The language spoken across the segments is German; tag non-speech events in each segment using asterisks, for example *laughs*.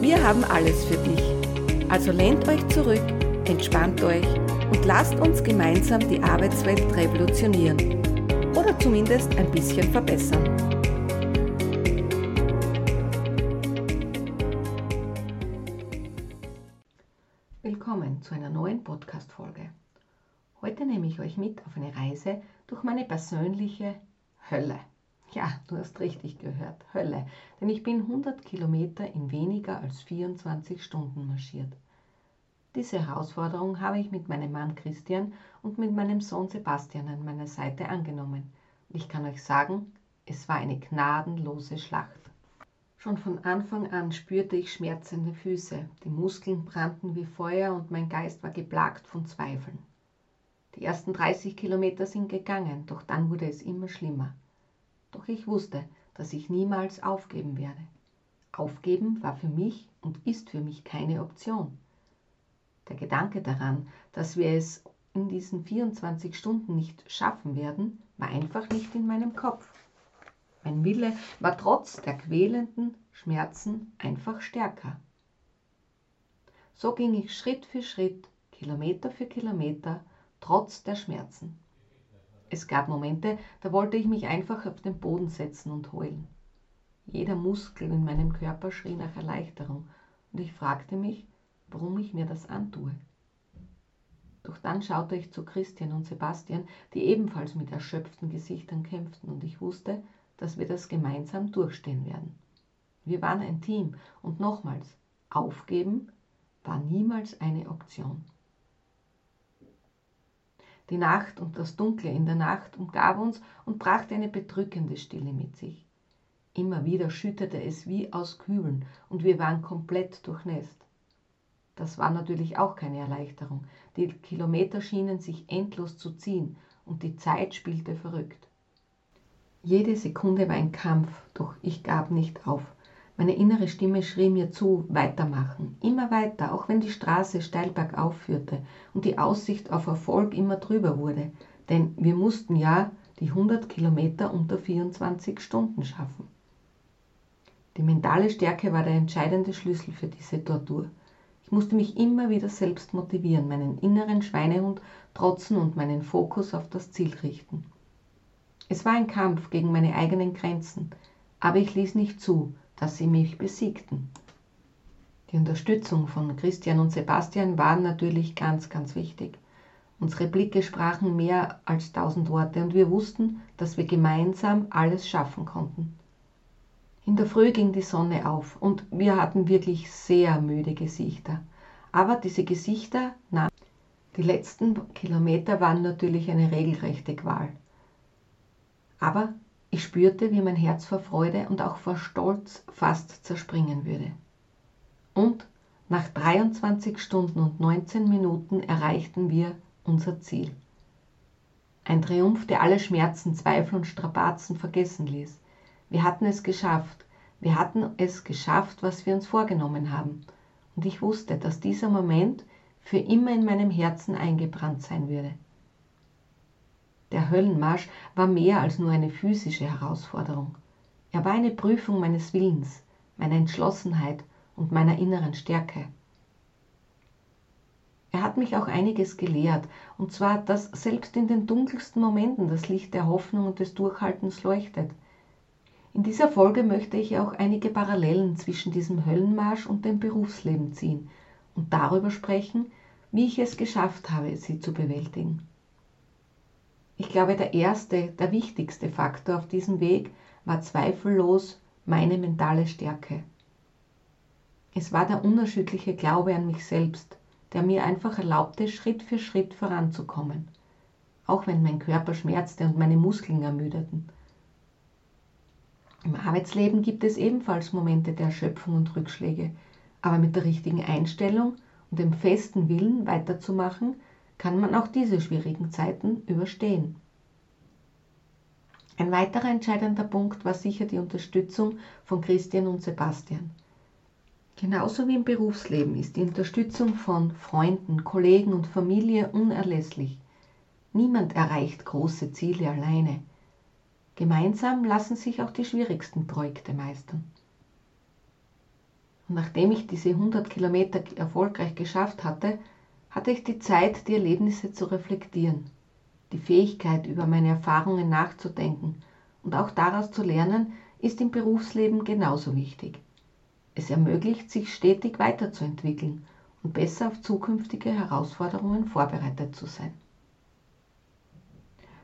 Wir haben alles für dich. Also lehnt euch zurück, entspannt euch und lasst uns gemeinsam die Arbeitswelt revolutionieren. Oder zumindest ein bisschen verbessern. Willkommen zu einer neuen Podcast-Folge. Heute nehme ich euch mit auf eine Reise durch meine persönliche Hölle. Ja, du hast richtig gehört, Hölle. Denn ich bin 100 Kilometer in weniger als 24 Stunden marschiert. Diese Herausforderung habe ich mit meinem Mann Christian und mit meinem Sohn Sebastian an meiner Seite angenommen. Und ich kann euch sagen, es war eine gnadenlose Schlacht. Schon von Anfang an spürte ich schmerzende Füße, die Muskeln brannten wie Feuer und mein Geist war geplagt von Zweifeln. Die ersten 30 Kilometer sind gegangen, doch dann wurde es immer schlimmer. Doch ich wusste, dass ich niemals aufgeben werde. Aufgeben war für mich und ist für mich keine Option. Der Gedanke daran, dass wir es in diesen 24 Stunden nicht schaffen werden, war einfach nicht in meinem Kopf. Mein Wille war trotz der quälenden Schmerzen einfach stärker. So ging ich Schritt für Schritt, Kilometer für Kilometer, trotz der Schmerzen. Es gab Momente, da wollte ich mich einfach auf den Boden setzen und heulen. Jeder Muskel in meinem Körper schrie nach Erleichterung und ich fragte mich, warum ich mir das antue. Doch dann schaute ich zu Christian und Sebastian, die ebenfalls mit erschöpften Gesichtern kämpften, und ich wusste, dass wir das gemeinsam durchstehen werden. Wir waren ein Team und nochmals, aufgeben war niemals eine Option. Die Nacht und das Dunkle in der Nacht umgab uns und brachte eine bedrückende Stille mit sich. Immer wieder schüttete es wie aus Kübeln und wir waren komplett durchnässt. Das war natürlich auch keine Erleichterung. Die Kilometer schienen sich endlos zu ziehen und die Zeit spielte verrückt. Jede Sekunde war ein Kampf, doch ich gab nicht auf. Meine innere Stimme schrie mir zu, weitermachen, immer weiter, auch wenn die Straße steil bergauf führte und die Aussicht auf Erfolg immer trüber wurde, denn wir mussten ja die 100 Kilometer unter 24 Stunden schaffen. Die mentale Stärke war der entscheidende Schlüssel für diese Tortur. Ich musste mich immer wieder selbst motivieren, meinen inneren Schweinehund trotzen und meinen Fokus auf das Ziel richten. Es war ein Kampf gegen meine eigenen Grenzen, aber ich ließ nicht zu, dass sie mich besiegten. Die Unterstützung von Christian und Sebastian war natürlich ganz, ganz wichtig. Unsere Blicke sprachen mehr als tausend Worte und wir wussten, dass wir gemeinsam alles schaffen konnten. In der Früh ging die Sonne auf und wir hatten wirklich sehr müde Gesichter. Aber diese Gesichter, na, die letzten Kilometer waren natürlich eine regelrechte Qual. Aber ich spürte, wie mein Herz vor Freude und auch vor Stolz fast zerspringen würde. Und nach 23 Stunden und 19 Minuten erreichten wir unser Ziel. Ein Triumph, der alle Schmerzen, Zweifel und Strapazen vergessen ließ. Wir hatten es geschafft. Wir hatten es geschafft, was wir uns vorgenommen haben. Und ich wusste, dass dieser Moment für immer in meinem Herzen eingebrannt sein würde. Der Höllenmarsch war mehr als nur eine physische Herausforderung. Er war eine Prüfung meines Willens, meiner Entschlossenheit und meiner inneren Stärke. Er hat mich auch einiges gelehrt, und zwar, dass selbst in den dunkelsten Momenten das Licht der Hoffnung und des Durchhaltens leuchtet. In dieser Folge möchte ich auch einige Parallelen zwischen diesem Höllenmarsch und dem Berufsleben ziehen und darüber sprechen, wie ich es geschafft habe, sie zu bewältigen. Ich glaube, der erste, der wichtigste Faktor auf diesem Weg war zweifellos meine mentale Stärke. Es war der unerschütterliche Glaube an mich selbst, der mir einfach erlaubte, Schritt für Schritt voranzukommen, auch wenn mein Körper schmerzte und meine Muskeln ermüdeten. Im Arbeitsleben gibt es ebenfalls Momente der Erschöpfung und Rückschläge, Aber mit der richtigen Einstellung und dem festen Willen weiterzumachen, kann man auch diese schwierigen Zeiten überstehen. Ein weiterer entscheidender Punkt war sicher die Unterstützung von Christian und Sebastian. Genauso wie im Berufsleben ist die Unterstützung von Freunden, Kollegen und Familie unerlässlich. Niemand erreicht große Ziele alleine. Gemeinsam lassen sich auch die schwierigsten Projekte meistern. Und nachdem ich diese 100 Kilometer erfolgreich geschafft hatte, hatte ich die Zeit, die Erlebnisse zu reflektieren, die Fähigkeit, über meine Erfahrungen nachzudenken und auch daraus zu lernen, ist im Berufsleben genauso wichtig. Es ermöglicht, sich stetig weiterzuentwickeln und besser auf zukünftige Herausforderungen vorbereitet zu sein.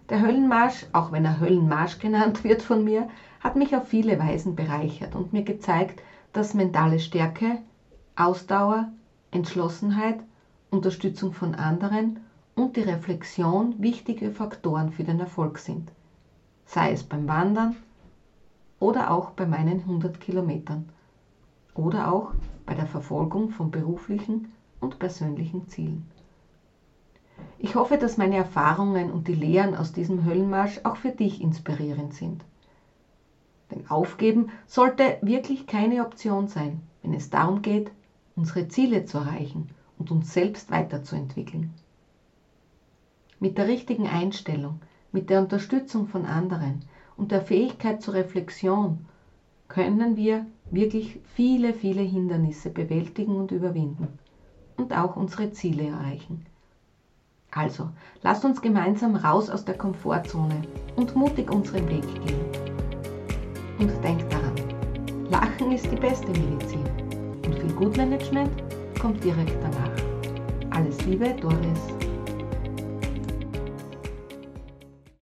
Der Höllenmarsch, auch wenn er Höllenmarsch *laughs* genannt wird von mir, hat mich auf viele Weisen bereichert und mir gezeigt, dass mentale Stärke, Ausdauer, Entschlossenheit, Unterstützung von anderen und die Reflexion wichtige Faktoren für den Erfolg sind, sei es beim Wandern oder auch bei meinen 100 Kilometern oder auch bei der Verfolgung von beruflichen und persönlichen Zielen. Ich hoffe, dass meine Erfahrungen und die Lehren aus diesem Höllenmarsch auch für dich inspirierend sind. Denn Aufgeben sollte wirklich keine Option sein, wenn es darum geht, unsere Ziele zu erreichen und uns selbst weiterzuentwickeln. Mit der richtigen Einstellung, mit der Unterstützung von anderen und der Fähigkeit zur Reflexion können wir wirklich viele, viele Hindernisse bewältigen und überwinden und auch unsere Ziele erreichen. Also, lasst uns gemeinsam raus aus der Komfortzone und mutig unseren Weg gehen. Und denkt daran, Lachen ist die beste Medizin und viel Gutmanagement kommt direkt danach. recibe Torres.